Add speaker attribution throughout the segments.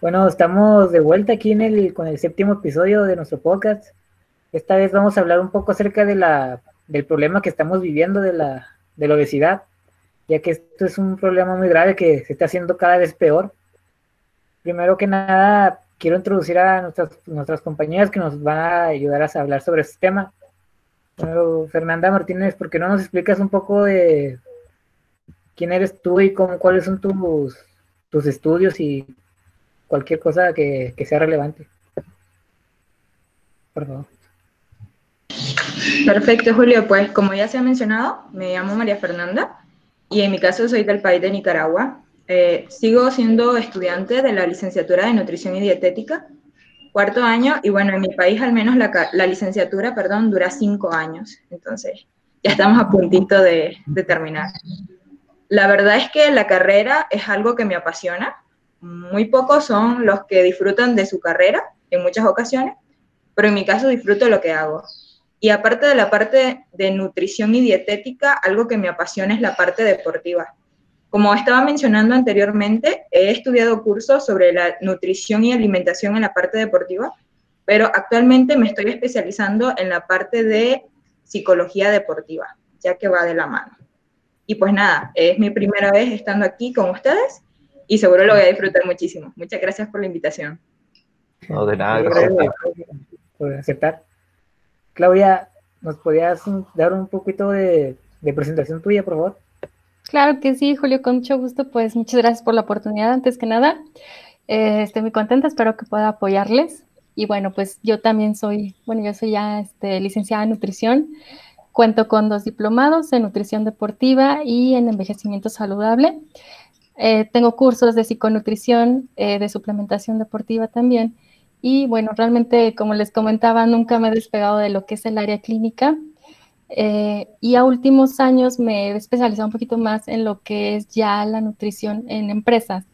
Speaker 1: Bueno, estamos de vuelta aquí en el, con el séptimo episodio de nuestro podcast. Esta vez vamos a hablar un poco acerca de la, del problema que estamos viviendo de la, de la obesidad, ya que esto es un problema muy grave que se está haciendo cada vez peor. Primero que nada, quiero introducir a nuestras, nuestras compañeras que nos van a ayudar a hablar sobre este tema. Fernanda Martínez, ¿por qué no nos explicas un poco de quién eres tú y cómo, cuáles son tus, tus estudios y cualquier cosa que, sea relevante. Por favor.
Speaker 2: Perfecto, Julio. Pues como ya se ha mencionado, me llamo María Fernanda y en mi caso soy del país de Nicaragua. Eh, sigo siendo estudiante de la licenciatura de Nutrición y Dietética, cuarto año, y bueno, en mi país al menos la, la licenciatura, perdón, dura cinco años. Entonces, ya estamos a puntito de, de terminar. La verdad es que la carrera es algo que me apasiona, muy pocos son los que disfrutan de su carrera en muchas ocasiones, pero en mi caso disfruto lo que hago. Y aparte de la parte de nutrición y dietética, algo que me apasiona es la parte deportiva. Como estaba mencionando anteriormente, he estudiado cursos sobre la nutrición y alimentación en la parte deportiva, pero actualmente me estoy especializando en la parte de psicología deportiva, ya que va de la mano. Y pues nada, es mi primera vez estando aquí con ustedes y seguro lo voy a disfrutar muchísimo. Muchas gracias por la invitación.
Speaker 3: No, de nada, gracias
Speaker 1: por aceptar. Claudia, ¿nos podías dar un poquito de, presentación tuya, por favor?
Speaker 4: Claro que sí, Julio, con mucho gusto. Pues muchas gracias por la oportunidad, antes que nada. Eh, estoy muy contenta, espero que pueda apoyarles. Y bueno, pues yo también soy, bueno, yo soy ya este, licenciada en nutrición. Cuento con dos diplomados en nutrición deportiva y en envejecimiento saludable. Eh, tengo cursos de psiconutrición, eh, de suplementación deportiva también. Y bueno, realmente, como les comentaba, nunca me he despegado de lo que es el área clínica. Eh, y a últimos años me he especializado un poquito más en lo que es ya la nutrición en empresas,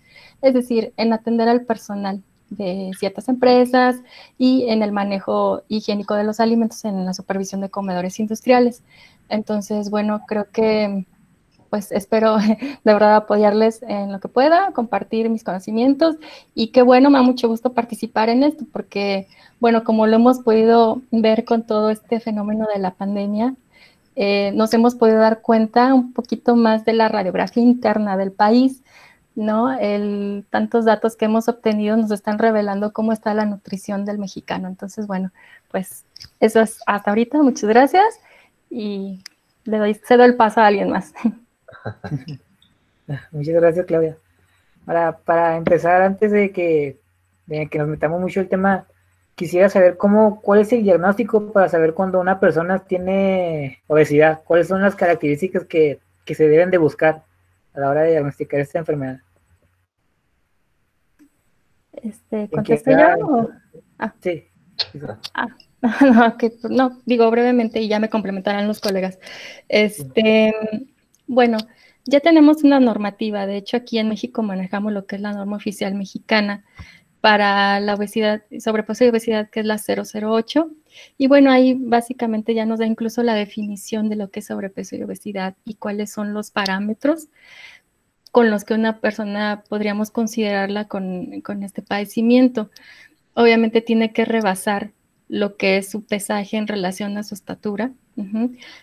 Speaker 4: es decir, en atender al personal de ciertas empresas y en el manejo higiénico de los alimentos en la supervisión de comedores industriales. Entonces, bueno, creo que pues espero de verdad apoyarles en lo que pueda, compartir mis conocimientos y qué bueno, me da mucho gusto participar en esto porque, bueno, como lo hemos podido ver con todo este fenómeno de la pandemia, eh, nos hemos podido dar cuenta un poquito más de la radiografía interna del país, ¿no? El, tantos datos que hemos obtenido nos están revelando cómo está la nutrición del mexicano. Entonces, bueno, pues eso es hasta ahorita. Muchas gracias y le doy, cedo el paso a alguien más.
Speaker 1: Muchas gracias, Claudia. Para, para empezar, antes de que, que nos metamos mucho el tema, quisiera saber cómo, cuál es el diagnóstico para saber cuando una persona tiene obesidad, cuáles son las características que, se deben de buscar a la hora de diagnosticar esta enfermedad.
Speaker 4: Este, ¿Contesto yo? Ah. Sí. Ah, no, no, digo brevemente y ya me complementarán los colegas. Este, bueno, ya tenemos una normativa, de hecho aquí en México manejamos lo que es la norma oficial mexicana para la obesidad, sobrepeso y obesidad, que es la 008. Y bueno, ahí básicamente ya nos da incluso la definición de lo que es sobrepeso y obesidad y cuáles son los parámetros con los que una persona podríamos considerarla con, con este padecimiento. Obviamente tiene que rebasar lo que es su pesaje en relación a su estatura.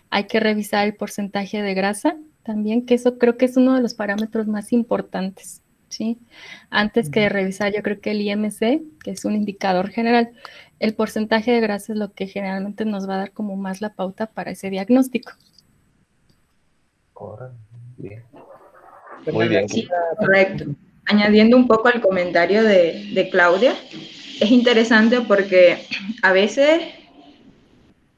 Speaker 4: Hay que revisar el porcentaje de grasa también, que eso creo que es uno de los parámetros más importantes, ¿sí? Antes que revisar, yo creo que el IMC, que es un indicador general, el porcentaje de grasa es lo que generalmente nos va a dar como más la pauta para ese diagnóstico.
Speaker 2: Muy bien. Sí, correcto. Añadiendo un poco al comentario de, de Claudia, es interesante porque a veces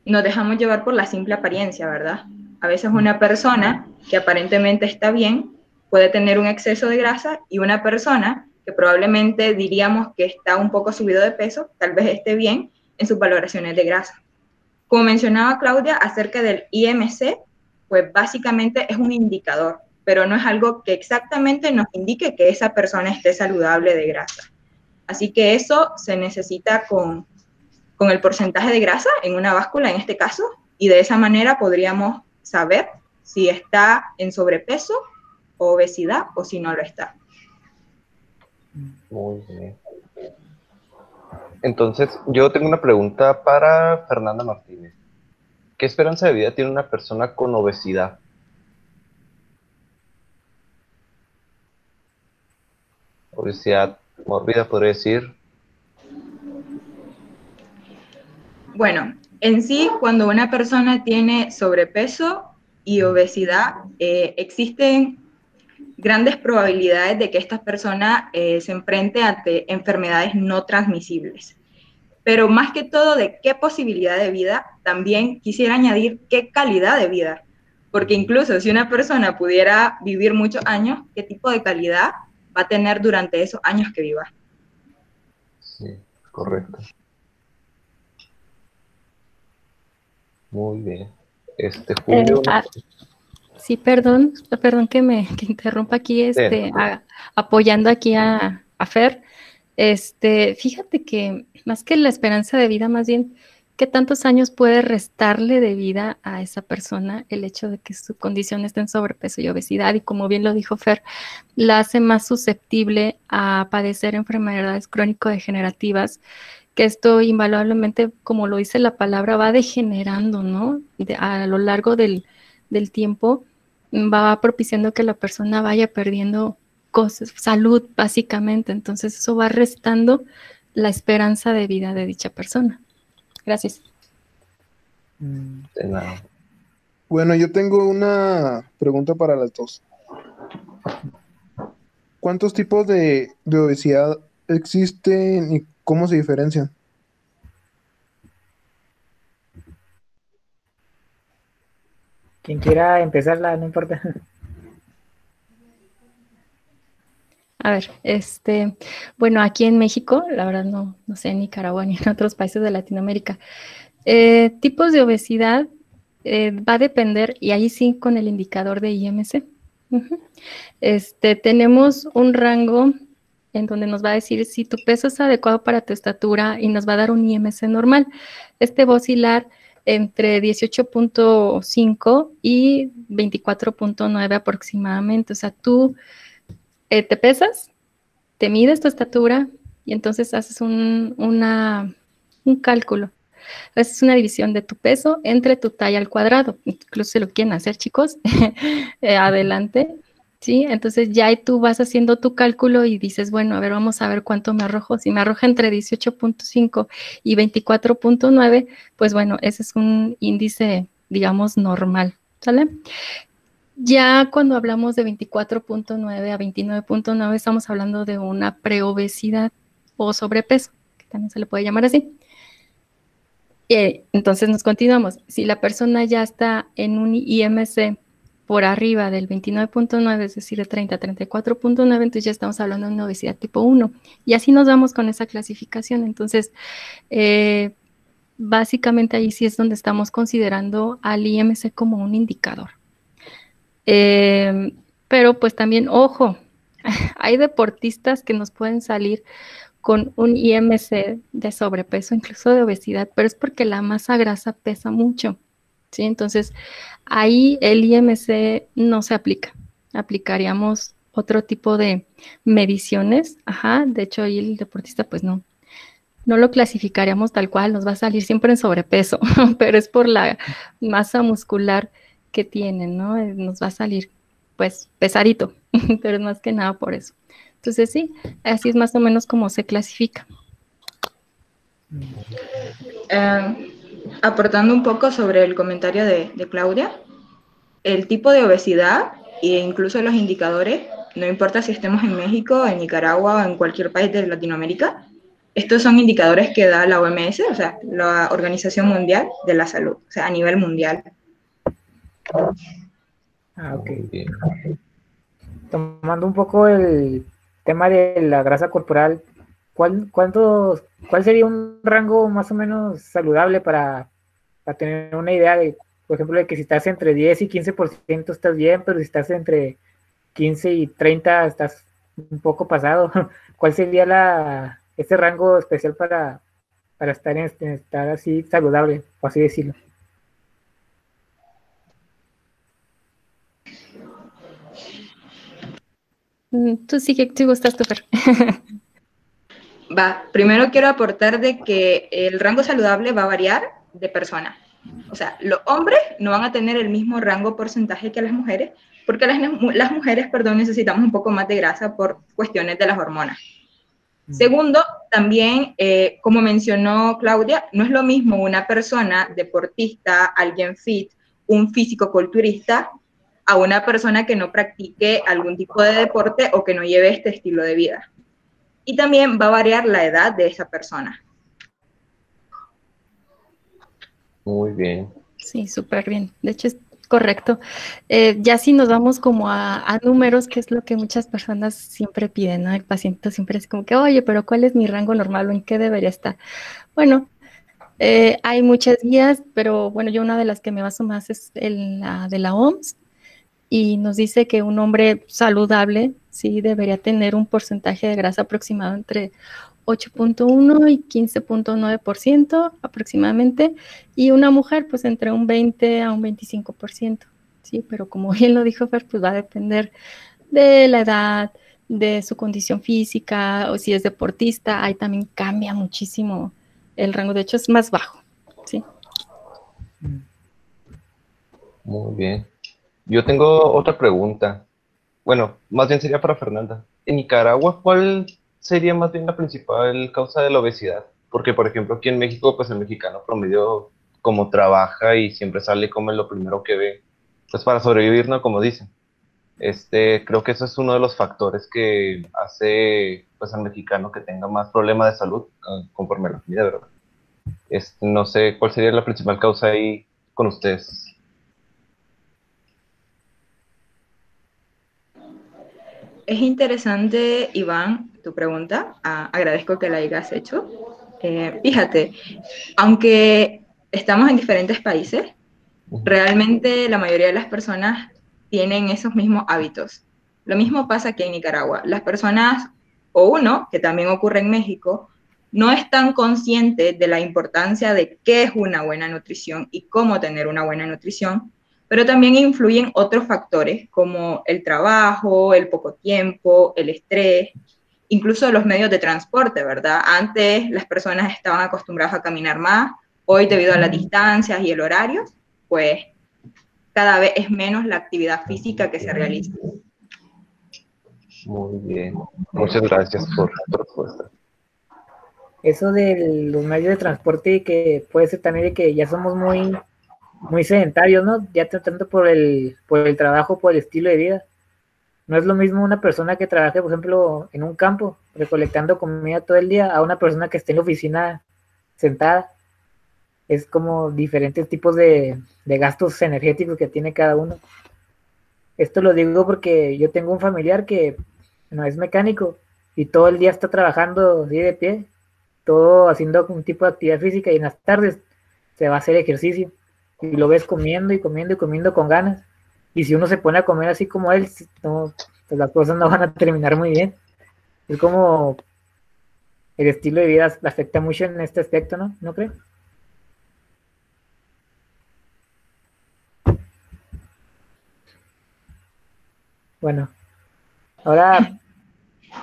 Speaker 2: nos dejamos llevar por la simple apariencia, ¿verdad? A veces una persona que aparentemente está bien puede tener un exceso de grasa y una persona que probablemente diríamos que está un poco subido de peso, tal vez esté bien en sus valoraciones de grasa. Como mencionaba Claudia acerca del IMC, pues básicamente es un indicador, pero no es algo que exactamente nos indique que esa persona esté saludable de grasa. Así que eso se necesita con, con el porcentaje de grasa en una báscula en este caso, y de esa manera podríamos saber si está en sobrepeso o obesidad o si no lo está.
Speaker 3: Muy bien. Entonces, yo tengo una pregunta para Fernanda Martínez. ¿Qué esperanza de vida tiene una persona con obesidad? Obesidad mórbida, podría decir.
Speaker 2: Bueno, en sí, cuando una persona tiene sobrepeso y obesidad, eh, existen grandes probabilidades de que esta persona eh, se enfrente ante enfermedades no transmisibles. Pero más que todo de qué posibilidad de vida, también quisiera añadir qué calidad de vida. Porque incluso si una persona pudiera vivir muchos años, ¿qué tipo de calidad va a tener durante esos años que viva?
Speaker 3: Sí, correcto. Muy bien. Este Julio.
Speaker 4: Eh, ah, Sí, perdón, perdón que me interrumpa aquí, este, apoyando aquí a, Fer. Este, fíjate que más que la esperanza de vida, más bien, ¿qué tantos años puede restarle de vida a esa persona el hecho de que su condición esté en sobrepeso y obesidad? Y como bien lo dijo Fer, la hace más susceptible a padecer enfermedades crónico-degenerativas, que esto invaluablemente, como lo dice la palabra, va degenerando, ¿no? a lo largo del, del tiempo va propiciando que la persona vaya perdiendo cosas, salud básicamente. Entonces eso va restando la esperanza de vida de dicha persona. Gracias.
Speaker 5: Bueno, yo tengo una pregunta para las dos. ¿Cuántos tipos de, de obesidad existen y cómo se diferencian?
Speaker 1: Quien quiera empezarla, no importa.
Speaker 4: A ver, este, bueno, aquí en México, la verdad no, no sé en Nicaragua ni en otros países de Latinoamérica, eh, tipos de obesidad eh, va a depender, y ahí sí con el indicador de IMC. Este, tenemos un rango en donde nos va a decir si tu peso es adecuado para tu estatura y nos va a dar un IMC normal. Este va a oscilar entre 18.5 y 24.9 aproximadamente. O sea, tú eh, te pesas, te mides tu estatura y entonces haces un, cálculo. Haces una división de tu peso entre tu talla al cuadrado. Incluso si lo quieren hacer, chicos, eh, adelante. ¿sí? Entonces ya tú vas haciendo tu cálculo y dices, bueno, a ver, vamos a ver cuánto me arrojo. Si me arroja entre 18.5 y 24.9, pues bueno, ese es un índice, digamos, normal, ¿sale? Ya cuando hablamos de 24.9 a 29.9, estamos hablando de una preobesidad o sobrepeso, que también se le puede llamar así. Eh, entonces nos continuamos. Si la persona ya está en un IMC por arriba del 29.9, es decir, de 30 a 34.9, entonces ya estamos hablando de una obesidad tipo 1. Y así nos vamos con esa clasificación. Entonces, eh, básicamente ahí sí es donde estamos considerando al IMC como un indicador. Eh, pero pues también, ojo, hay deportistas que nos pueden salir con un IMC de sobrepeso, incluso de obesidad, pero es porque la masa grasa pesa mucho. ¿sí? Entonces, ahí el IMC no se aplica. Aplicaríamos otro tipo de mediciones. Ajá, de hecho, ahí el deportista, pues no, no lo clasificaríamos tal cual, nos va a salir siempre en sobrepeso, pero es por la masa muscular que tienen, ¿no? Eh, nos va a salir, pues, pesadito, pero es más que nada por eso. Entonces, sí, así es más o menos como se clasifica.
Speaker 2: Eh, aportando un poco sobre el comentario de, Claudia, el tipo de obesidad e incluso los indicadores, no importa si estemos en México, en Nicaragua o en cualquier país de Latinoamérica, estos son indicadores que da la OMS, o sea, la Organización Mundial de la Salud, o sea, a nivel mundial.
Speaker 1: Ah, ok. Tomando un poco el tema de la grasa corporal, ¿cuál, cuántos ¿Cuál sería un rango más o menos saludable para, tener una idea de, por ejemplo, de que si estás entre 10 y 15% estás bien, pero si estás entre 15 y 30 estás un poco pasado? ¿Cuál sería la, ese rango especial para, para estar, en, estar así saludable, por así decirlo?
Speaker 4: Tú sí que tú gustas, tú, Fer.
Speaker 2: Va, primero quiero aportar de que el rango saludable va a variar de persona. O sea, los hombres no van a tener el mismo rango porcentaje que las mujeres, porque las, las mujeres, perdón, necesitamos un poco más de grasa por cuestiones de las hormonas. Mm. Segundo, también, eh, como mencionó Claudia, no es lo mismo una persona deportista, alguien fit, un físico culturista, a una persona que no practique algún tipo de deporte o que no lleve este estilo de vida. Y también va a variar la edad de esa persona.
Speaker 3: Muy bien.
Speaker 4: Sí, súper bien. De hecho, es correcto. Eh, ya si nos vamos como a, números, que es lo que muchas personas siempre piden, ¿no? El paciente siempre es como que, oye, pero ¿cuál es mi rango normal o en qué debería estar? Bueno, eh, hay muchas guías, pero bueno, yo una de las que me baso más es la de la OMS y nos dice que un hombre saludable, sí, debería tener un porcentaje de grasa aproximado entre 8.1 y 15.9% aproximadamente, y una mujer pues entre un 20 a un 25%, ¿sí? Pero como bien lo dijo Fer, pues va a depender de la edad, de su condición física, o si es deportista, ahí también cambia muchísimo el rango, de hecho es más bajo, ¿sí?
Speaker 3: Muy bien. Yo tengo otra pregunta. Bueno, más bien sería para Fernanda. En Nicaragua, ¿cuál sería más bien la principal causa de la obesidad. Porque, por ejemplo, aquí en México, pues el mexicano promedio como trabaja y siempre sale como lo primero que ve, pues para sobrevivir, ¿no? Como dicen. Este, creo que eso es uno de los factores que hace pues al mexicano que tenga más problemas de salud ah, conforme a la comida, ¿verdad? Este, no sé cuál sería la principal causa ahí con ustedes.
Speaker 2: Es interesante, Iván, tu pregunta. Ah, agradezco que la hayas hecho. Eh, fíjate, aunque estamos en diferentes países, realmente la mayoría de las personas tienen esos mismos hábitos. Lo mismo pasa aquí en Nicaragua. Las personas, o uno, que también ocurre en México, no están conscientes de la importancia de qué es una buena nutrición y cómo tener una buena nutrición, pero también influyen otros factores como el trabajo, el poco tiempo, el estrés, incluso los medios de transporte, ¿verdad? Antes las personas estaban acostumbradas a caminar más, hoy debido a las distancias y el horario, pues cada vez es menos la actividad física que se realiza.
Speaker 3: Muy bien, muchas gracias por tu respuesta.
Speaker 1: Eso de los medios de transporte que puede ser también de que ya somos muy muy sedentarios, ¿no? Ya tanto por el, por el trabajo, por el estilo de vida. No es lo mismo una persona que trabaje, por ejemplo, en un campo, recolectando comida todo el día, a una persona que esté en la oficina sentada. Es como diferentes tipos de, de gastos energéticos que tiene cada uno. Esto lo digo porque yo tengo un familiar que no es mecánico y todo el día está trabajando de pie, todo haciendo un tipo de actividad física y en las tardes se va a hacer ejercicio y lo ves comiendo y comiendo y comiendo con ganas. Y si uno se pone a comer así como él, pues las cosas no van a terminar muy bien. Es como el estilo de vida afecta mucho en este aspecto, ¿no? ¿No crees? Bueno, ahora...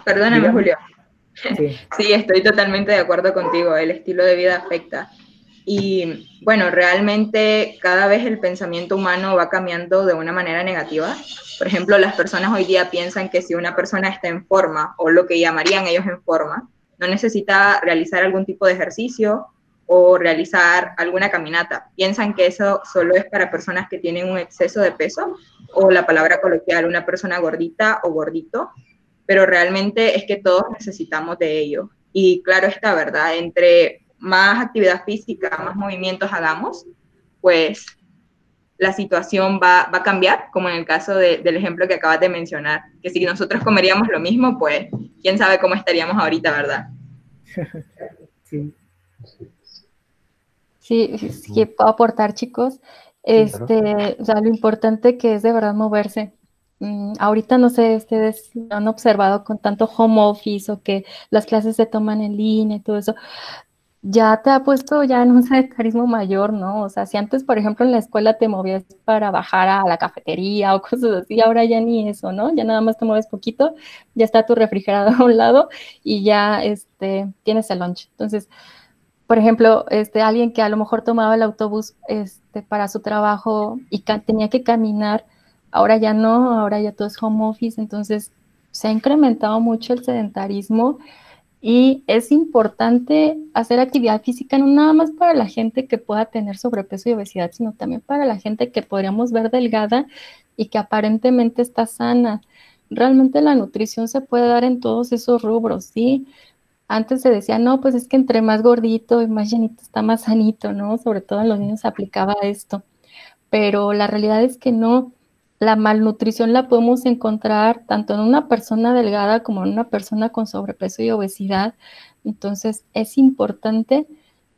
Speaker 2: Perdóname, Julio. Sí. sí, estoy totalmente de acuerdo contigo. El estilo de vida afecta. Y bueno, realmente cada vez el pensamiento humano va cambiando de una manera negativa. Por ejemplo, las personas hoy día piensan que si una persona está en forma, o lo que llamarían ellos en forma, no necesita realizar algún tipo de ejercicio o realizar alguna caminata. Piensan que eso solo es para personas que tienen un exceso de peso o la palabra coloquial, una persona gordita o gordito, pero realmente es que todos necesitamos de ello. Y claro está, ¿verdad? Entre más actividad física, más movimientos hagamos, pues la situación va, a cambiar, como en el caso del ejemplo que acabas de mencionar, que si nosotros comeríamos lo mismo, pues quién sabe cómo estaríamos ahorita, ¿verdad?
Speaker 4: Sí. Sí, sí puedo aportar, chicos. Este, o sea, lo importante que es de verdad moverse. Mm, ahorita no sé, ustedes han observado con tanto home office o que las clases se toman en línea y todo eso ya te ha puesto ya en un sedentarismo mayor, ¿no? O sea, si antes, por ejemplo, en la escuela te movías para bajar a la cafetería o cosas así, ahora ya ni eso, ¿no? Ya nada más te mueves poquito, ya está tu refrigerador a un lado y ya este, tienes el lunch. Entonces, por ejemplo, este, alguien que a lo mejor tomaba el autobús este, para su trabajo y tenía que caminar, ahora ya no, ahora ya todo es home office, entonces se ha incrementado mucho el sedentarismo y es importante hacer actividad física no nada más para la gente que pueda tener sobrepeso y obesidad, sino también para la gente que podríamos ver delgada y que aparentemente está sana. Realmente la nutrición se puede dar en todos esos rubros, ¿sí? Antes se decía, no, pues es que entre más gordito y más llenito está más sanito, ¿no? Sobre todo en los niños se aplicaba esto. Pero la realidad es que no la malnutrición la podemos encontrar tanto en una persona delgada como en una persona con sobrepeso y obesidad. Entonces es importante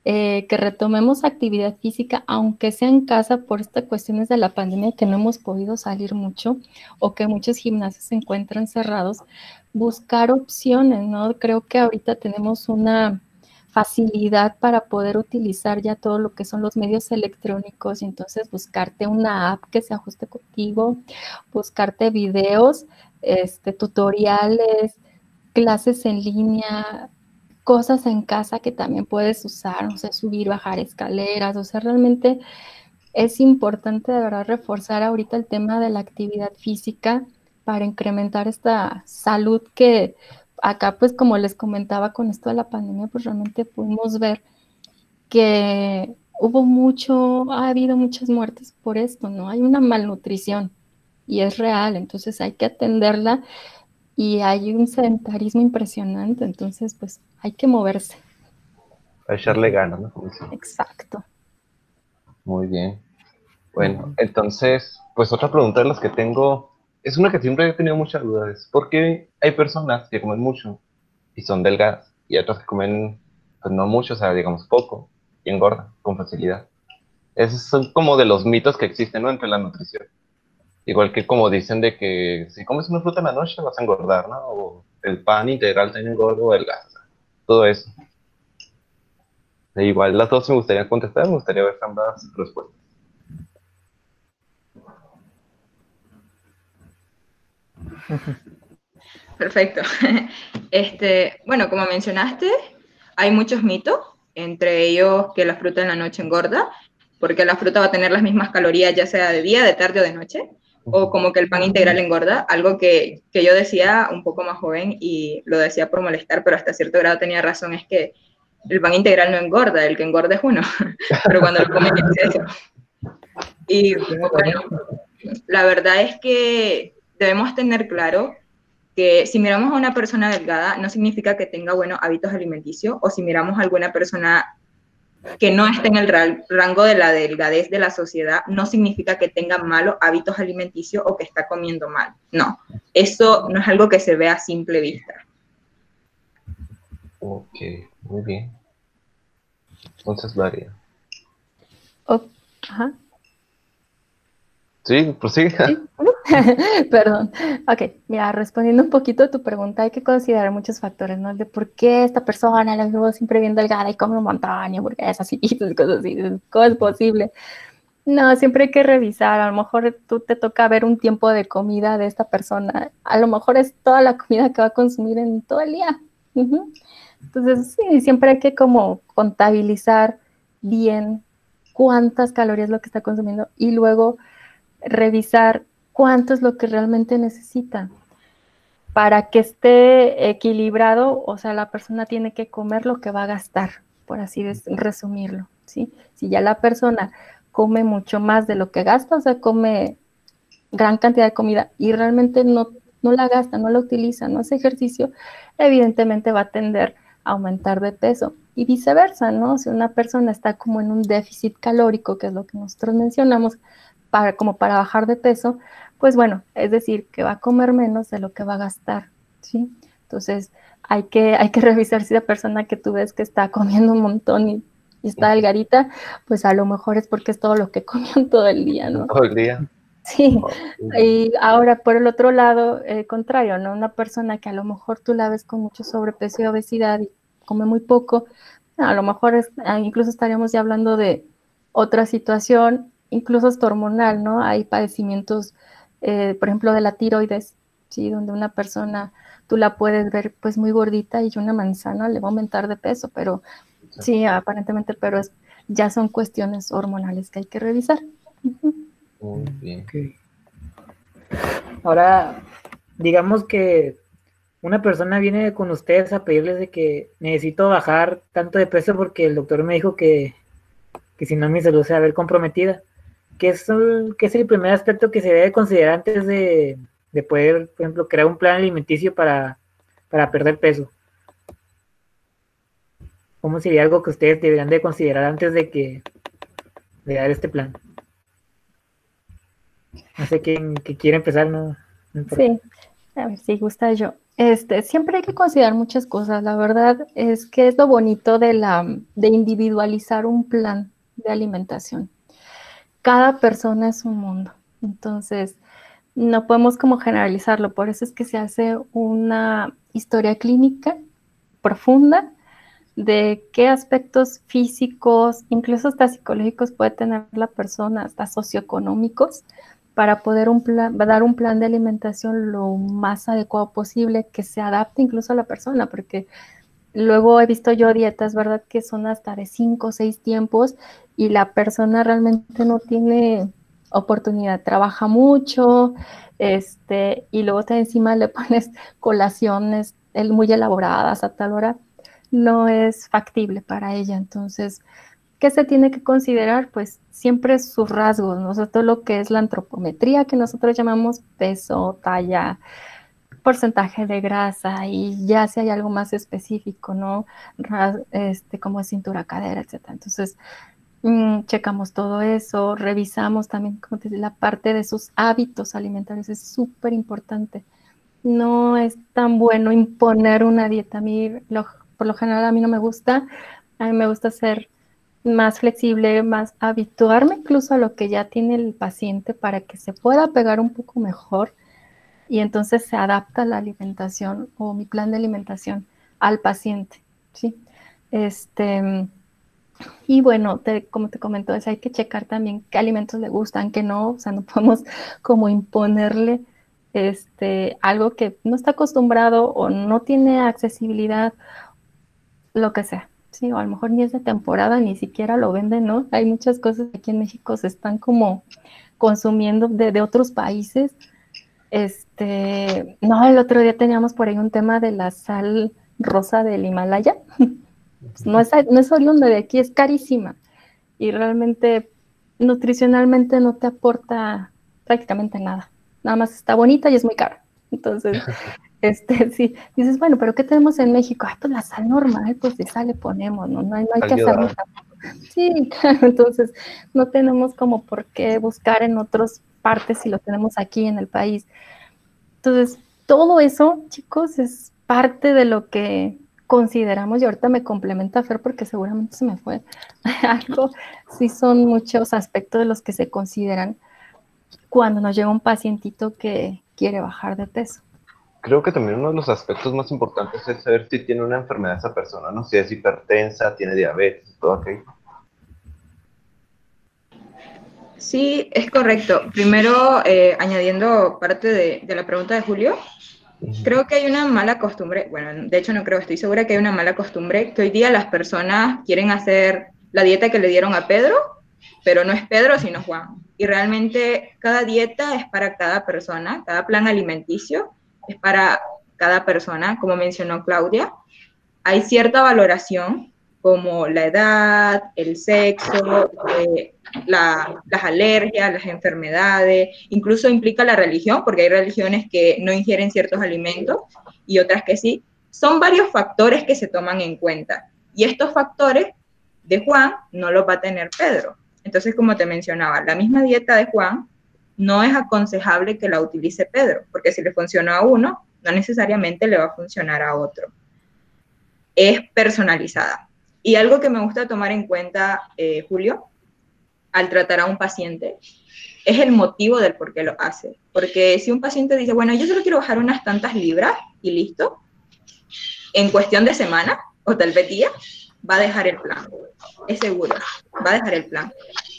Speaker 4: eh, que retomemos actividad física, aunque sea en casa por estas cuestiones de la pandemia que no hemos podido salir mucho o que muchos gimnasios se encuentran cerrados, buscar opciones, ¿no? Creo que ahorita tenemos una facilidad para poder utilizar ya todo lo que son los medios electrónicos y entonces buscarte una app que se ajuste contigo, buscarte videos, este, tutoriales, clases en línea, cosas en casa que también puedes usar, o sea, subir, bajar escaleras, o sea, realmente es importante de verdad reforzar ahorita el tema de la actividad física para incrementar esta salud que acá, pues como les comentaba con esto de la pandemia, pues realmente pudimos ver que hubo mucho, ha habido muchas muertes por esto, ¿no? Hay una malnutrición y es real, entonces hay que atenderla y hay un sedentarismo impresionante, entonces pues hay que moverse.
Speaker 3: A echarle ganas, ¿no?
Speaker 4: Exacto.
Speaker 3: Muy bien. Bueno, entonces, pues otra pregunta de las que tengo es una que siempre he tenido muchas dudas. ¿Por qué hay personas que comen mucho y son delgadas y otras que comen, pues no mucho, o sea, digamos poco y engordan con facilidad? Esos son como de los mitos que existen entre la nutrición. Igual que como dicen de que si comes una fruta en la noche vas a engordar, ¿no? O el pan integral también engorda o el gas. Todo eso. E igual las dos me gustaría contestar, me gustaría ver ambas respuestas.
Speaker 2: Perfecto. Este, bueno, como mencionaste, hay muchos mitos, entre ellos que la fruta en la noche engorda, porque la fruta va a tener las mismas calorías ya sea de día, de tarde o de noche, o como que el pan integral engorda, algo que, que yo decía un poco más joven y lo decía por molestar, pero hasta cierto grado tenía razón, es que el pan integral no engorda, el que engorda es uno, pero cuando lo comen en exceso. Y bueno, la verdad es que debemos tener claro que si miramos a una persona delgada no significa que tenga buenos hábitos alimenticios o si miramos a alguna persona que no esté en el rango de la delgadez de la sociedad no significa que tenga malos hábitos alimenticios o que está comiendo mal. No, eso no es algo que se vea a simple vista.
Speaker 3: Ok, muy bien. Entonces, María.
Speaker 4: Oh, ajá.
Speaker 3: Sí, prosigue. ¿Sí?
Speaker 4: Perdón. Ok, mira, respondiendo un poquito a tu pregunta, hay que considerar muchos factores, ¿no? De por qué esta persona la veo siempre bien delgada y come un montón, porque es así, cosas así, ¿cómo es posible? No, siempre hay que revisar. A lo mejor tú te toca ver un tiempo de comida de esta persona. A lo mejor es toda la comida que va a consumir en todo el día. Entonces, sí, siempre hay que como contabilizar bien cuántas calorías es lo que está consumiendo y luego revisar cuánto es lo que realmente necesita. Para que esté equilibrado, o sea, la persona tiene que comer lo que va a gastar, por así resumirlo, ¿sí? Si ya la persona come mucho más de lo que gasta, o sea, come gran cantidad de comida y realmente no, no la gasta, no la utiliza, no hace ejercicio, evidentemente va a tender a aumentar de peso. Y viceversa, ¿no? Si una persona está como en un déficit calórico, que es lo que nosotros mencionamos, para, como para bajar de peso, pues bueno, es decir, que va a comer menos de lo que va a gastar, ¿sí? Entonces, hay que, hay que revisar si la persona que tú ves que está comiendo un montón y, está delgadita, pues a lo mejor es porque es todo lo que comió todo el día, ¿no?
Speaker 3: Todo el día.
Speaker 4: Sí, y ahora por el otro lado, eh, contrario, ¿no? Una persona que a lo mejor tú la ves con mucho sobrepeso y obesidad y come muy poco, A lo mejor ah, incluso estaríamos ya hablando de otra situación, incluso hasta hormonal, ¿no? Hay padecimientos, eh, por ejemplo, de la tiroides, ¿sí? Donde una persona, tú la puedes ver pues muy gordita y una manzana le va a aumentar de peso, pero sí, aparentemente, pero es, ya son cuestiones hormonales que hay que revisar.
Speaker 3: Muy bien.
Speaker 1: Ahora, digamos que una persona viene con ustedes a pedirles de que necesito bajar tanto de peso porque el doctor me dijo que, si no mi salud se va a ver comprometida. ¿Qué es, el, es el primer aspecto que se debe considerar antes de, poder, por ejemplo, crear un plan alimenticio para, para perder peso? ¿Cómo sería algo que ustedes deberían de considerar antes de que de dar este plan? No sé quién que quiere empezar, ¿no?
Speaker 4: sí, a ver si gusta yo. Este, siempre hay que considerar muchas cosas. La verdad es que es lo bonito de, la, de individualizar un plan de alimentación. Cada persona es un mundo. Entonces, no podemos como generalizarlo. Por eso es que se hace una historia clínica profunda de qué aspectos físicos, incluso hasta psicológicos puede tener la persona, hasta socioeconómicos, para poder dar un plan de alimentación lo más adecuado posible, que se adapte incluso a la persona, porque luego he visto yo dietas, ¿verdad? Que son hasta de cinco o seis tiempos y la persona realmente no tiene oportunidad, trabaja mucho, este, y luego te encima le pones colaciones muy elaboradas a tal hora, no es factible para ella. Entonces, ¿Qué se tiene que considerar? Pues siempre sus rasgos, ¿no? todo lo que es la antropometría, que nosotros llamamos peso, talla, porcentaje de grasa y ya si hay algo más específico, ¿no? Este, como cintura, cadera, etc. Entonces, mm, checamos todo eso, revisamos también como la parte de sus hábitos alimentarios, es súper importante. No es tan bueno imponer una dieta. Por lo general, a mí no me gusta. A mí me gusta hacer más flexible, más habituarme incluso a lo que ya tiene el paciente para que se pueda pegar un poco mejor y entonces se adapta la alimentación o mi plan de alimentación al paciente, ¿sí? Este, y bueno, como te comento, hay que checar también qué alimentos le gustan, qué no, o sea, no podemos como imponerle este, algo que no está acostumbrado o no tiene accesibilidad, lo que sea. Sí, o a lo mejor ni es de temporada, ni siquiera lo venden, ¿no? Hay muchas cosas aquí en México se están como consumiendo de, otros países. Este, no, el otro día teníamos por ahí un tema de la sal rosa del Himalaya. no, es, no es oriunda de aquí, es carísima. Y realmente nutricionalmente no te aporta prácticamente nada. Nada más está bonita y es muy cara. Entonces, este, sí, dices, bueno, pero ¿qué tenemos en México? Ah, pues la sal normal, pues de sal le ponemos, no, no hay, que hacerlo Sí, claro, entonces no tenemos como por qué buscar en otras partes si lo tenemos aquí en el país. Entonces, todo eso, chicos, es parte de lo que consideramos, y ahorita me complementa Fer porque seguramente se me fue algo, sí son muchos aspectos de los que se consideran cuando nos llega un pacientito que quiere bajar de peso
Speaker 3: creo que también uno de los aspectos más importantes es saber si tiene una enfermedad esa persona, ¿no? Si es hipertensa, tiene diabetes, todo aquello.
Speaker 2: Sí, es correcto. Primero, eh, añadiendo parte de, la pregunta de Julio, creo que hay una mala costumbre, bueno, de hecho no creo, estoy segura que hay una mala costumbre, que hoy día las personas quieren hacer la dieta que le dieron a Pedro, pero no es Pedro, sino Juan. Y realmente cada dieta es para cada persona, cada plan alimenticio es para cada persona, como mencionó Claudia. Hay cierta valoración como la edad, el sexo, eh, las alergias, las enfermedades, incluso implica la religión, porque hay religiones que no ingieren ciertos alimentos y otras que sí. Son varios factores que se toman en cuenta y estos factores de Juan no los va a tener Pedro. Entonces, como te mencionaba, la misma dieta de Juan no es aconsejable que la utilice Pedro, porque si le funciona a uno, no necesariamente le va a funcionar a otro. Es personalizada. Y algo que me gusta tomar en cuenta, eh, Julio, al tratar a un paciente, es el motivo del por qué lo hace. Porque si un paciente dice, bueno, yo solo quiero bajar unas tantas libras y listo, en cuestión de semana o tal vez día, va a dejar el plan, es seguro, va a dejar el plan.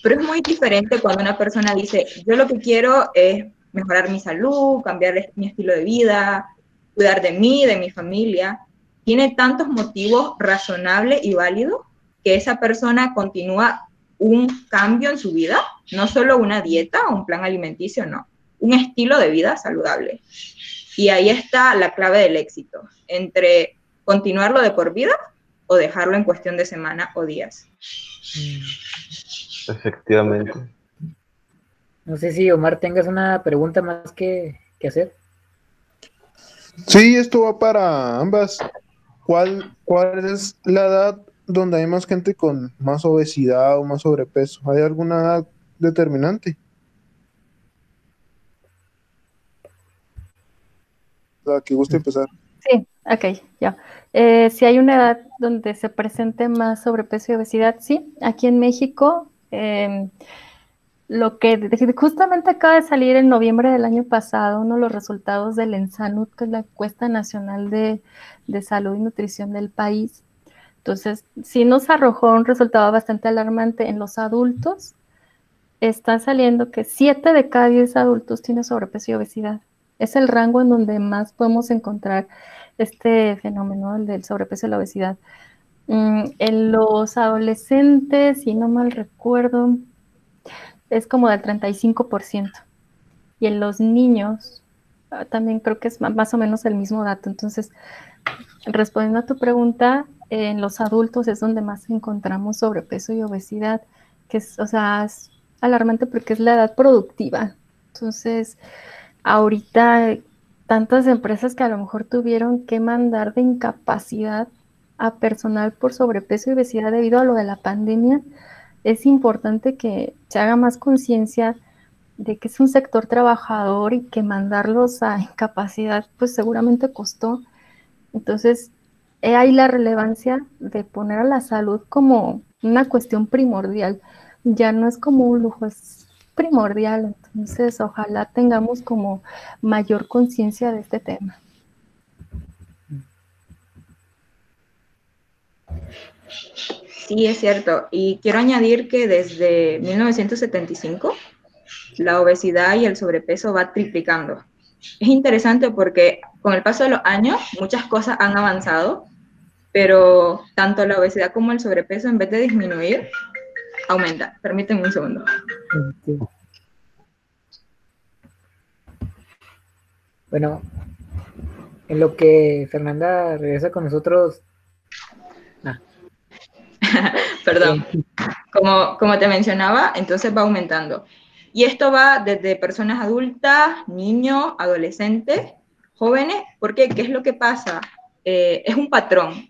Speaker 2: Pero es muy diferente cuando una persona dice, yo lo que quiero es mejorar mi salud, cambiar mi estilo de vida, cuidar de mí, de mi familia. Tiene tantos motivos razonables y válidos que esa persona continúa un cambio en su vida, no solo una dieta o un plan alimenticio, no, un estilo de vida saludable. Y ahí está la clave del éxito, entre continuarlo de por vida o dejarlo en cuestión de semana o días.
Speaker 3: Efectivamente.
Speaker 1: No sé si Omar tengas una pregunta más que, hacer.
Speaker 5: Sí, esto va para ambas. ¿Cuál, ¿Cuál es la edad donde hay más gente con más obesidad o más sobrepeso? ¿Hay alguna edad determinante? La que guste empezar.
Speaker 4: Sí, ok, ya. Eh, si hay una edad donde se presente más sobrepeso y obesidad, sí. Aquí en México, em, lo que justamente acaba de salir en noviembre del año pasado, uno de los resultados del ENSANUD, que es la encuesta nacional de, de salud y nutrición del país. Entonces, sí nos arrojó un resultado bastante alarmante en los adultos. Está saliendo que 7 de cada 10 adultos tienen sobrepeso y obesidad es el rango en donde más podemos encontrar este fenómeno del sobrepeso y la obesidad. Mm, en los adolescentes, si no mal recuerdo, es como del 35%. Y en los niños, ah, también creo que es más o menos el mismo dato. Entonces, respondiendo a tu pregunta, en los adultos es donde más encontramos sobrepeso y obesidad, que es, o sea, es alarmante porque es la edad productiva. Entonces, ahorita tantas empresas que a lo mejor tuvieron que mandar de incapacidad a personal por sobrepeso y obesidad debido a lo de la pandemia, es importante que se haga más conciencia de que es un sector trabajador y que mandarlos a incapacidad pues seguramente costó. Entonces, hay la relevancia de poner a la salud como una cuestión primordial. Ya no es como un lujo, es primordial. Entonces, ojalá tengamos como mayor conciencia de este tema.
Speaker 2: Sí, es cierto. Y quiero añadir que desde 1975 la obesidad y el sobrepeso va triplicando. Es interesante porque con el paso de los años muchas cosas han avanzado, pero tanto la obesidad como el sobrepeso en vez de disminuir, aumenta. Permítanme un segundo.
Speaker 1: Bueno, en lo que Fernanda regresa con nosotros.
Speaker 2: Ah. Perdón. Como, como te mencionaba, entonces va aumentando. Y esto va desde personas adultas, niños, adolescentes, jóvenes, porque ¿qué es lo que pasa? Eh, es un patrón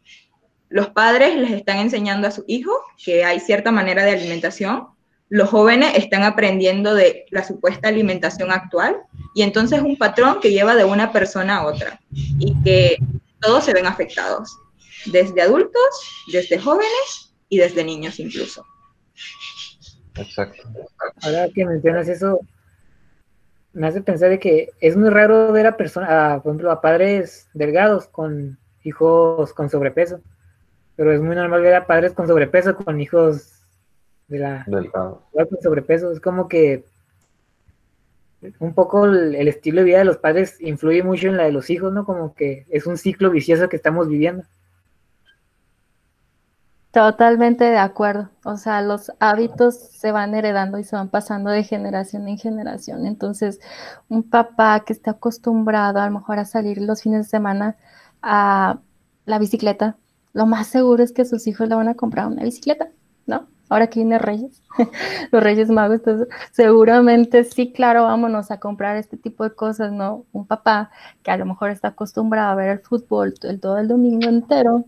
Speaker 2: los padres les están enseñando a sus hijos que hay cierta manera de alimentación, los jóvenes están aprendiendo de la supuesta alimentación actual y entonces un patrón que lleva de una persona a otra y que todos se ven afectados, desde adultos, desde jóvenes y desde niños incluso.
Speaker 3: Exacto.
Speaker 1: Ahora que mencionas eso, me hace pensar de que es muy raro ver a personas, por ejemplo, a padres delgados con hijos con sobrepeso pero es muy normal ver a padres con sobrepeso con hijos de la con sobrepeso. Es como que un poco el, estilo de vida de los padres influye mucho en la de los hijos no como que es un ciclo vicioso que estamos viviendo
Speaker 4: Totalmente de acuerdo. O sea, los hábitos se van heredando y se van pasando de generación en generación. Entonces, un papá que está acostumbrado a lo mejor a salir los fines de semana a la bicicleta, lo más seguro es que sus hijos le van a comprar una bicicleta, ¿no? Ahora que viene Reyes, los Reyes Magos, entonces seguramente sí, claro, vámonos a comprar este tipo de cosas, ¿no? Un papá que a lo mejor está acostumbrado a ver el fútbol todo el domingo entero,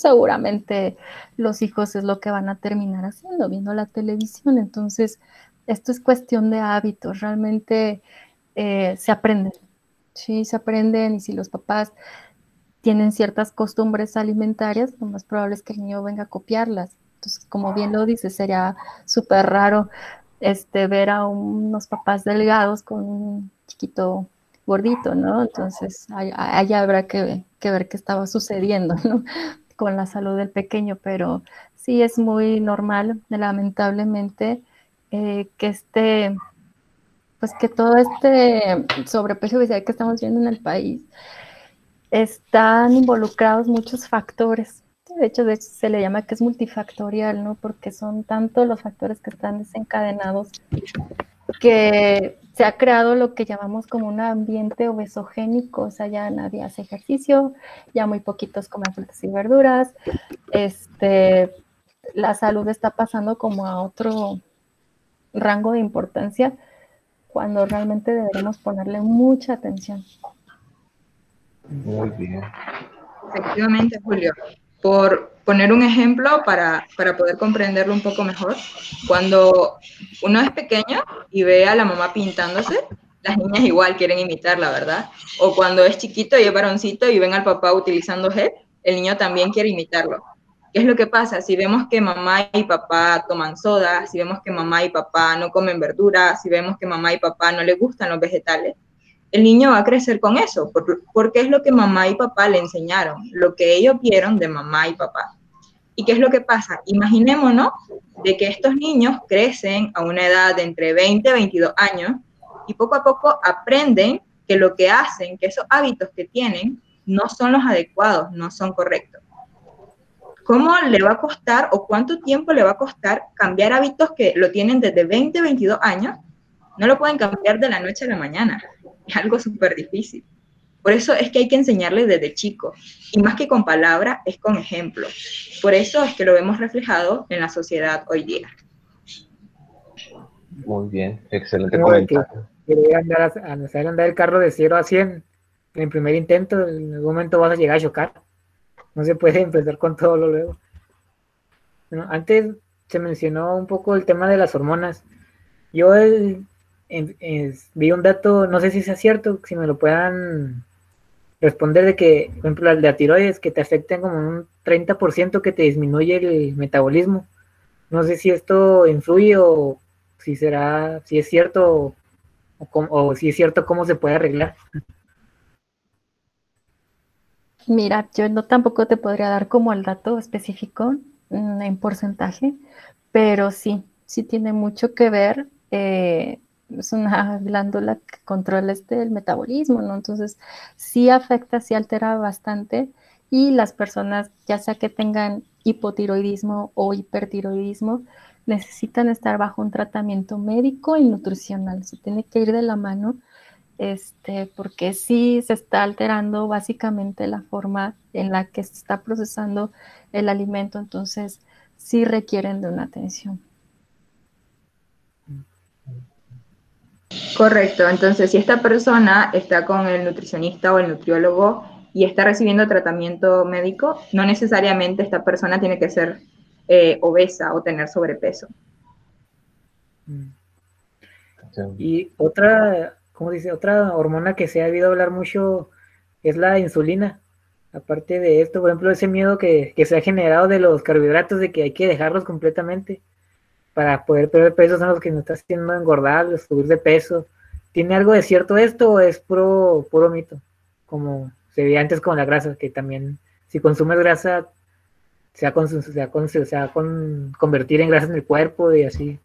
Speaker 4: seguramente los hijos es lo que van a terminar haciendo, viendo la televisión. Entonces, esto es cuestión de hábitos, realmente eh, se aprenden, sí, se aprenden y si los papás tienen ciertas costumbres alimentarias, lo más probable es que el niño venga a copiarlas. Entonces, como bien lo dice, sería súper raro este, ver a unos papás delgados con un chiquito gordito, ¿no? Entonces, allá habrá que, ver qué estaba sucediendo, ¿no? Con la salud del pequeño, pero sí es muy normal, lamentablemente, eh, que este, pues que todo este sobrepeso que estamos viendo en el país están involucrados muchos factores. De hecho, de hecho, se le llama que es multifactorial, ¿no? Porque son tanto los factores que están desencadenados que se ha creado lo que llamamos como un ambiente obesogénico, o sea, ya nadie hace ejercicio, ya muy poquitos comen frutas y verduras, este, la salud está pasando como a otro rango de importancia cuando realmente deberemos ponerle mucha atención.
Speaker 3: Muy bien.
Speaker 2: Efectivamente, Julio. Por poner un ejemplo para, para, poder comprenderlo un poco mejor, cuando uno es pequeño y ve a la mamá pintándose, las niñas igual quieren imitarla, ¿verdad? O cuando es chiquito y es varoncito y ven al papá utilizando gel, el niño también quiere imitarlo. ¿Qué es lo que pasa? Si vemos que mamá y papá toman soda, si vemos que mamá y papá no comen verduras, si vemos que mamá y papá no les gustan los vegetales, el niño va a crecer con eso, porque es lo que mamá y papá le enseñaron, lo que ellos vieron de mamá y papá. ¿Y qué es lo que pasa? Imaginémonos de que estos niños crecen a una edad de entre 20 y 22 años y poco a poco aprenden que lo que hacen, que esos hábitos que tienen, no son los adecuados, no son correctos. ¿Cómo le va a costar o cuánto tiempo le va a costar cambiar hábitos que lo tienen desde 20, 22 años? No lo pueden cambiar de la noche a la mañana es algo súper difícil. Por eso es que hay que enseñarles desde chico. Y más que con palabras, es con ejemplo. Por eso es que lo vemos reflejado en la sociedad hoy día.
Speaker 3: Muy bien, excelente comentario.
Speaker 1: Que, andar a, andar el carro de 0 a 100 en el primer intento, en algún momento vas a llegar a chocar. No se puede empezar con todo lo luego. antes se mencionó un poco el tema de las hormonas. Yo el, vi un dato, no sé si sea cierto, si me lo puedan responder de que, por ejemplo, la, de tiroides, que te afecten como un 30% que te disminuye el metabolismo. No sé si esto influye o si será, si es cierto o, o si es cierto cómo se puede arreglar.
Speaker 4: Mira, yo no tampoco te podría dar como el dato específico mm, en porcentaje, pero sí, sí tiene mucho que ver eh, es una glándula que controla este, el metabolismo, ¿no? Entonces, sí afecta, sí altera bastante y las personas, ya sea que tengan hipotiroidismo o hipertiroidismo, necesitan estar bajo un tratamiento médico y nutricional. Se tiene que ir de la mano, este, porque sí se está alterando básicamente la forma en la que se está procesando el alimento, entonces sí requieren de una atención.
Speaker 2: Correcto, entonces si esta persona está con el nutricionista o el nutriólogo y está recibiendo tratamiento médico, no necesariamente esta persona tiene que ser eh, obesa o tener sobrepeso.
Speaker 1: Y otra, ¿cómo dice? Otra hormona que se ha habido hablar mucho es la insulina. Aparte de esto, por ejemplo, ese miedo que, que se ha generado de los carbohidratos, de que hay que dejarlos completamente para poder perder peso son los que nos está haciendo engordar, subir de peso. ¿Tiene algo de cierto esto o es puro, puro mito? Como se veía antes con la grasa, que también si consumes grasa se va, se a convertir en grasa en el cuerpo y así.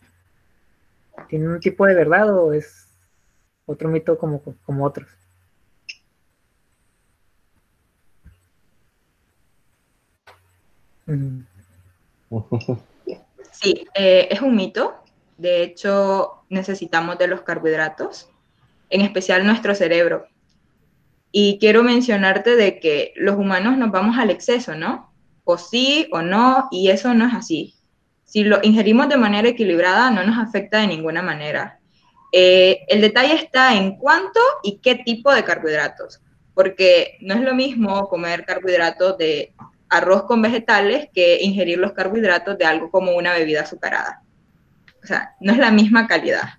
Speaker 1: ¿Tiene un tipo de verdad o es otro mito como, como otros?
Speaker 2: Sí, eh, es un mito. De hecho, necesitamos de los carbohidratos, en especial nuestro cerebro. Y quiero mencionarte de que los humanos nos vamos al exceso, ¿no? O sí o no, y eso no es así. Si lo ingerimos de manera equilibrada, no nos afecta de ninguna manera. Eh, el detalle está en cuánto y qué tipo de carbohidratos, porque no es lo mismo comer carbohidratos de arroz con vegetales que ingerir los carbohidratos de algo como una bebida azucarada. O sea, no es la misma calidad.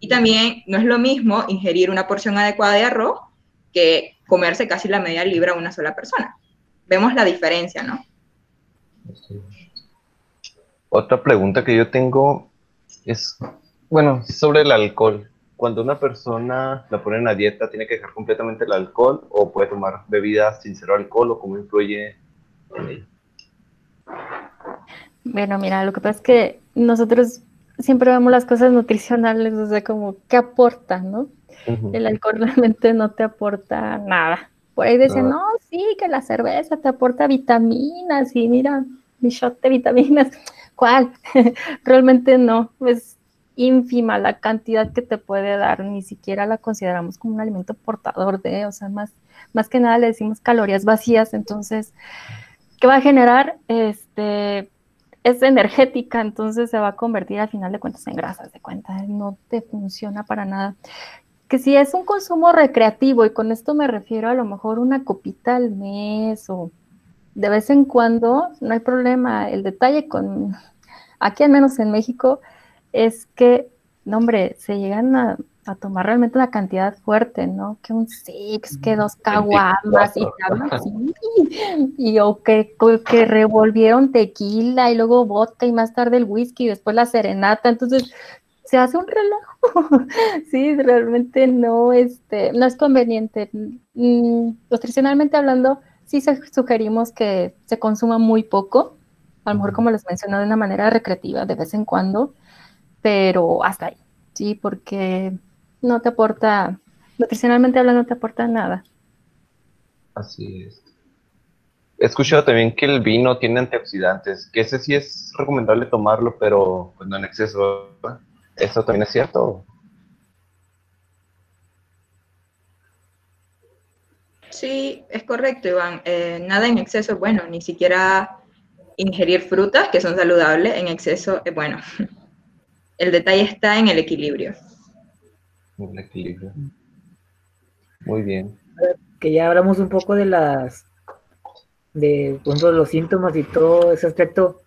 Speaker 2: Y también no es lo mismo ingerir una porción adecuada de arroz que comerse casi la media libra a una sola persona. Vemos la diferencia, ¿no?
Speaker 3: Otra pregunta que yo tengo es, bueno, sobre el alcohol. Cuando una persona la pone en la dieta, ¿tiene que dejar completamente el alcohol o puede tomar bebidas sin cero alcohol o cómo influye
Speaker 4: Bueno, mira, lo que pasa es que nosotros siempre vemos las cosas nutricionales, o sea, como, ¿qué aporta, no? El alcohol realmente no te aporta nada. Por ahí dicen, no. sí, que la cerveza te aporta vitaminas y mira, mi shot de vitaminas. ¿Cuál? realmente no, es ínfima la cantidad que te puede dar, ni siquiera la consideramos como un alimento portador de, o sea, más, más que nada le decimos calorías vacías, entonces, ¿qué va a generar? Este, es energética, entonces se va a convertir al final de cuentas en grasas de cuenta, no te funciona para nada que si es un consumo recreativo, y con esto me refiero a lo mejor una copita al mes o de vez en cuando, no hay problema. El detalle con, aquí al menos en México, es que, no hombre, se llegan a, tomar realmente una cantidad fuerte, ¿no? Que un six, que dos caguamas y y o que, que revolvieron tequila y luego vodka y más tarde el whisky y después la serenata. Entonces, se hace un relajo. sí, realmente no, este, no es conveniente. Mm, nutricionalmente hablando, sí sugerimos que se consuma muy poco, a lo mejor como les mencioné, de una manera recreativa de vez en cuando, pero hasta ahí, sí, porque no te aporta, nutricionalmente hablando, no te aporta nada.
Speaker 3: Así es. He escuchado también que el vino tiene antioxidantes, que ese sí es recomendable tomarlo, pero pues, no en exceso. ¿Eso también es cierto?
Speaker 2: Sí, es correcto, Iván. Eh, nada en exceso es bueno, ni siquiera ingerir frutas que son saludables en exceso es bueno. El detalle está en el equilibrio.
Speaker 3: El equilibrio. Muy bien.
Speaker 1: Que ya hablamos un poco de las, de, los síntomas y todo ese aspecto,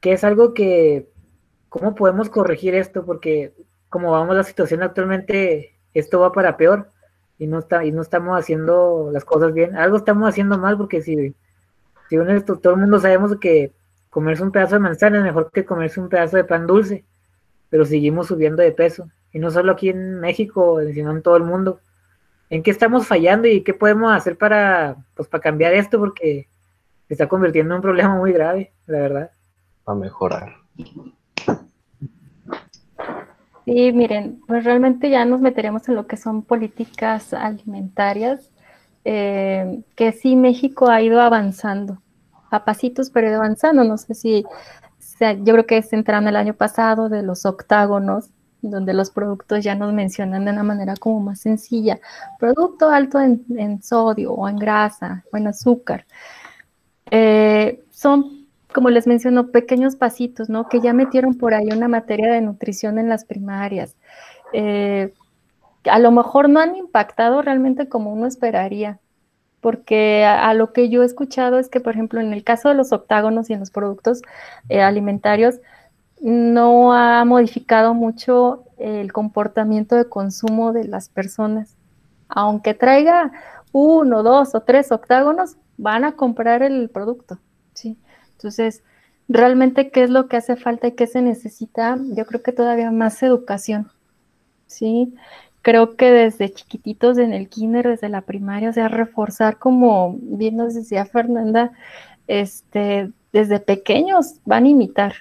Speaker 1: que es algo que ¿cómo podemos corregir esto? Porque como vamos la situación actualmente, esto va para peor y no está y no estamos haciendo las cosas bien. Algo estamos haciendo mal porque si, si uno, todo el mundo sabemos que comerse un pedazo de manzana es mejor que comerse un pedazo de pan dulce, pero seguimos subiendo de peso y no solo aquí en México, sino en todo el mundo. ¿En qué estamos fallando y qué podemos hacer para pues para cambiar esto? Porque se está convirtiendo en un problema muy grave, la verdad.
Speaker 3: A mejorar.
Speaker 4: Sí, miren, pues realmente ya nos meteremos en lo que son políticas alimentarias, eh, que sí México ha ido avanzando, a pasitos, pero ha ido avanzando. No sé si, yo creo que se entraron el año pasado de los octágonos, donde los productos ya nos mencionan de una manera como más sencilla. Producto alto en, sodio o en grasa o en azúcar. Eh, son como les menciono, pequeños pasitos, ¿no? Que ya metieron por ahí una materia de nutrición en las primarias. Eh, a lo mejor no han impactado realmente como uno esperaría, porque a, lo que yo he escuchado es que, por ejemplo, en el caso de los octágonos y en los productos eh, alimentarios, no ha modificado mucho el comportamiento de consumo de las personas. Aunque traiga uno, dos o tres octágonos, van a comprar el producto, ¿sí? Entonces, realmente, ¿qué es lo que hace falta y qué se necesita? Yo creo que todavía más educación, ¿sí? Creo que desde chiquititos en el kinder, desde la primaria, o sea, reforzar como bien nos decía Fernanda, este, desde pequeños van a imitar.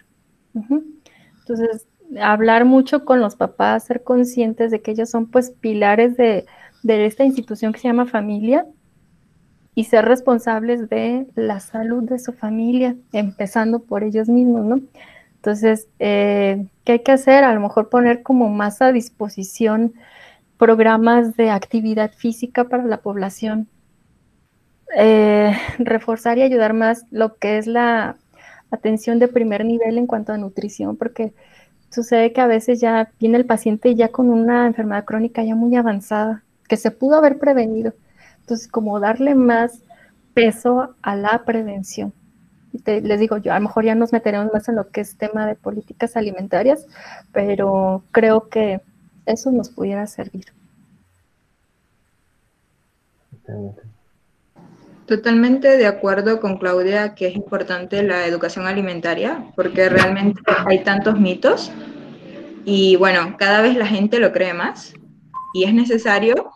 Speaker 4: Entonces, hablar mucho con los papás, ser conscientes de que ellos son pues pilares de, de esta institución que se llama familia y ser responsables de la salud de su familia, empezando por ellos mismos, ¿no? Entonces, eh, ¿qué hay que hacer? A lo mejor poner como más a disposición programas de actividad física para la población, eh, reforzar y ayudar más lo que es la atención de primer nivel en cuanto a nutrición, porque sucede que a veces ya viene el paciente ya con una enfermedad crónica ya muy avanzada, que se pudo haber prevenido entonces, como darle más peso a la prevención. Y les digo yo, a lo mejor ya nos meteremos más en lo que es tema de políticas alimentarias, pero creo que eso nos pudiera servir.
Speaker 2: Totalmente de acuerdo con Claudia que es importante la educación alimentaria porque realmente hay tantos mitos y bueno, cada vez la gente lo cree más y es necesario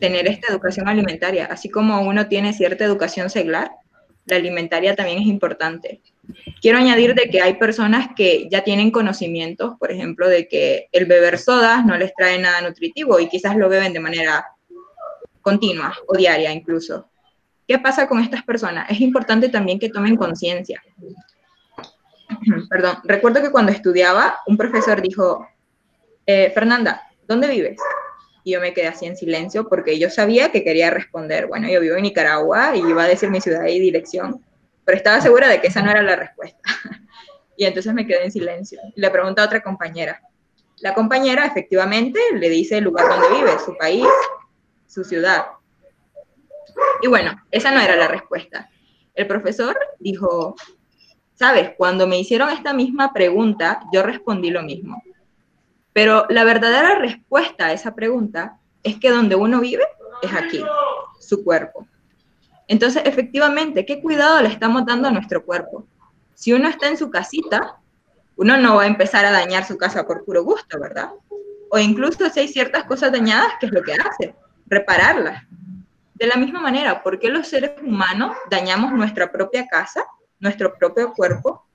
Speaker 2: tener esta educación alimentaria, así como uno tiene cierta educación seglar, la alimentaria también es importante. Quiero añadir de que hay personas que ya tienen conocimientos, por ejemplo, de que el beber sodas no les trae nada nutritivo y quizás lo beben de manera continua o diaria incluso. ¿Qué pasa con estas personas? Es importante también que tomen conciencia. Perdón, recuerdo que cuando estudiaba, un profesor dijo, eh, Fernanda, ¿dónde vives? Y yo me quedé así en silencio porque yo sabía que quería responder, bueno, yo vivo en Nicaragua y iba a decir mi ciudad y dirección, pero estaba segura de que esa no era la respuesta. y entonces me quedé en silencio. Le pregunté a otra compañera. La compañera efectivamente le dice el lugar donde vive, su país, su ciudad. Y bueno, esa no era la respuesta. El profesor dijo, sabes, cuando me hicieron esta misma pregunta, yo respondí lo mismo. Pero la verdadera respuesta a esa pregunta es que donde uno vive es aquí, su cuerpo. Entonces, efectivamente, ¿qué cuidado le estamos dando a nuestro cuerpo? Si uno está en su casita, uno no va a empezar a dañar su casa por puro gusto, ¿verdad? O incluso si hay ciertas cosas dañadas, ¿qué es lo que hace? Repararlas. De la misma manera, ¿por qué los seres humanos dañamos nuestra propia casa, nuestro propio cuerpo,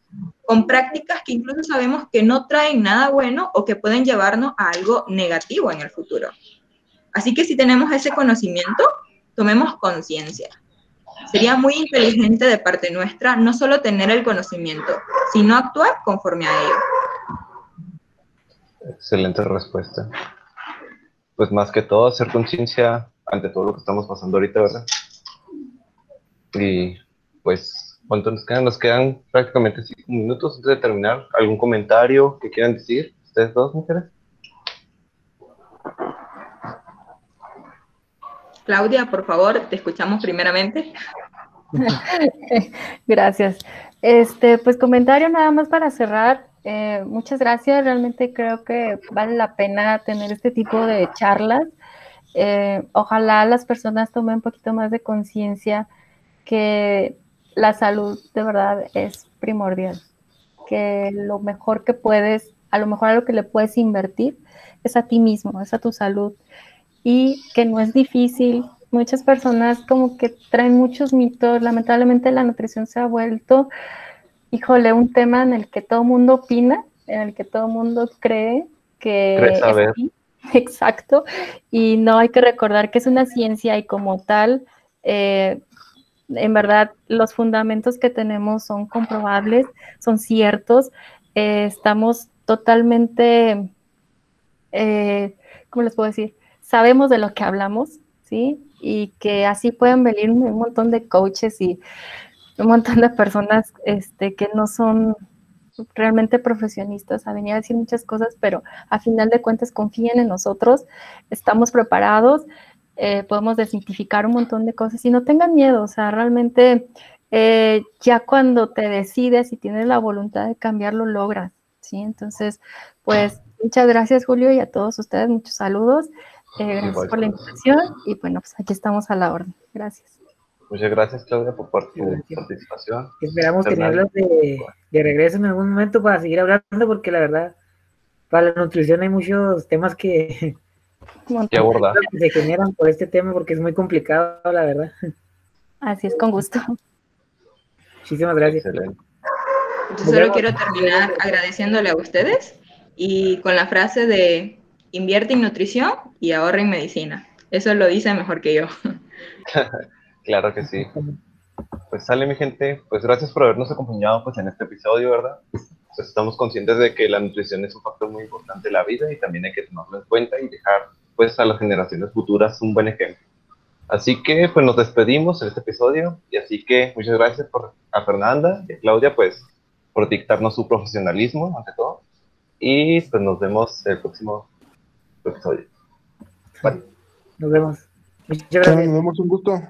Speaker 2: con prácticas que incluso sabemos que no traen nada bueno o que pueden llevarnos a algo negativo en el futuro. Así que si tenemos ese conocimiento, tomemos conciencia. Sería muy inteligente de parte nuestra no solo tener el conocimiento, sino actuar conforme a ello.
Speaker 3: Excelente respuesta. Pues más que todo, hacer conciencia ante todo lo que estamos pasando ahorita, ¿verdad? Y pues ¿Cuánto nos quedan? Nos quedan prácticamente cinco minutos antes de terminar. ¿Algún comentario que quieran decir? ¿Ustedes dos, mujeres?
Speaker 2: Claudia, por favor, te escuchamos primeramente.
Speaker 4: gracias. Este, pues comentario nada más para cerrar. Eh, muchas gracias. Realmente creo que vale la pena tener este tipo de charlas. Eh, ojalá las personas tomen un poquito más de conciencia que la salud de verdad es primordial, que lo mejor que puedes, a lo mejor a lo que le puedes invertir es a ti mismo, es a tu salud. Y que no es difícil. Muchas personas como que traen muchos mitos, lamentablemente la nutrición se ha vuelto, híjole, un tema en el que todo el mundo opina, en el que todo el mundo cree que... Exacto, y no hay que recordar que es una ciencia y como tal, eh, en verdad los fundamentos que tenemos son comprobables, son ciertos, eh, estamos totalmente, eh, ¿cómo les puedo decir? Sabemos de lo que hablamos, ¿sí? Y que así pueden venir un, montón de coaches y un montón de personas este, que no son realmente profesionistas a venir a decir muchas cosas, pero a final de cuentas confíen en nosotros, estamos preparados eh, podemos desintificar un montón de cosas y no tengan miedo, o sea, realmente eh, ya cuando te decides y tienes la voluntad de cambiarlo, logras, ¿sí? Entonces, pues muchas gracias Julio y a todos ustedes, muchos saludos, eh, gracias por la invitación y bueno, pues aquí estamos a la orden, gracias.
Speaker 3: Muchas gracias Claudia por tu participación.
Speaker 1: Esperamos tenerlos de, de regreso en algún momento para seguir hablando porque la verdad, para la nutrición hay muchos temas que
Speaker 3: que abordar.
Speaker 1: Se generan por este tema porque es muy complicado, la verdad.
Speaker 4: Así es, con gusto.
Speaker 1: Muchísimas gracias.
Speaker 2: Yo solo quiero terminar agradeciéndole a ustedes y con la frase de invierte en nutrición y ahorra en medicina. Eso lo dice mejor que yo.
Speaker 3: claro que sí. Pues sale mi gente, pues gracias por habernos acompañado pues en este episodio, ¿verdad? Pues estamos conscientes de que la nutrición es un factor muy importante en la vida y también hay que tomarlo en cuenta y dejar pues a las generaciones futuras un buen ejemplo. Así que pues nos despedimos en este episodio y así que muchas gracias por, a Fernanda y a Claudia pues por dictarnos su profesionalismo ante todo y pues nos vemos en el próximo episodio.
Speaker 1: Nos vemos. Muchas gracias.
Speaker 5: Nos vemos un gusto.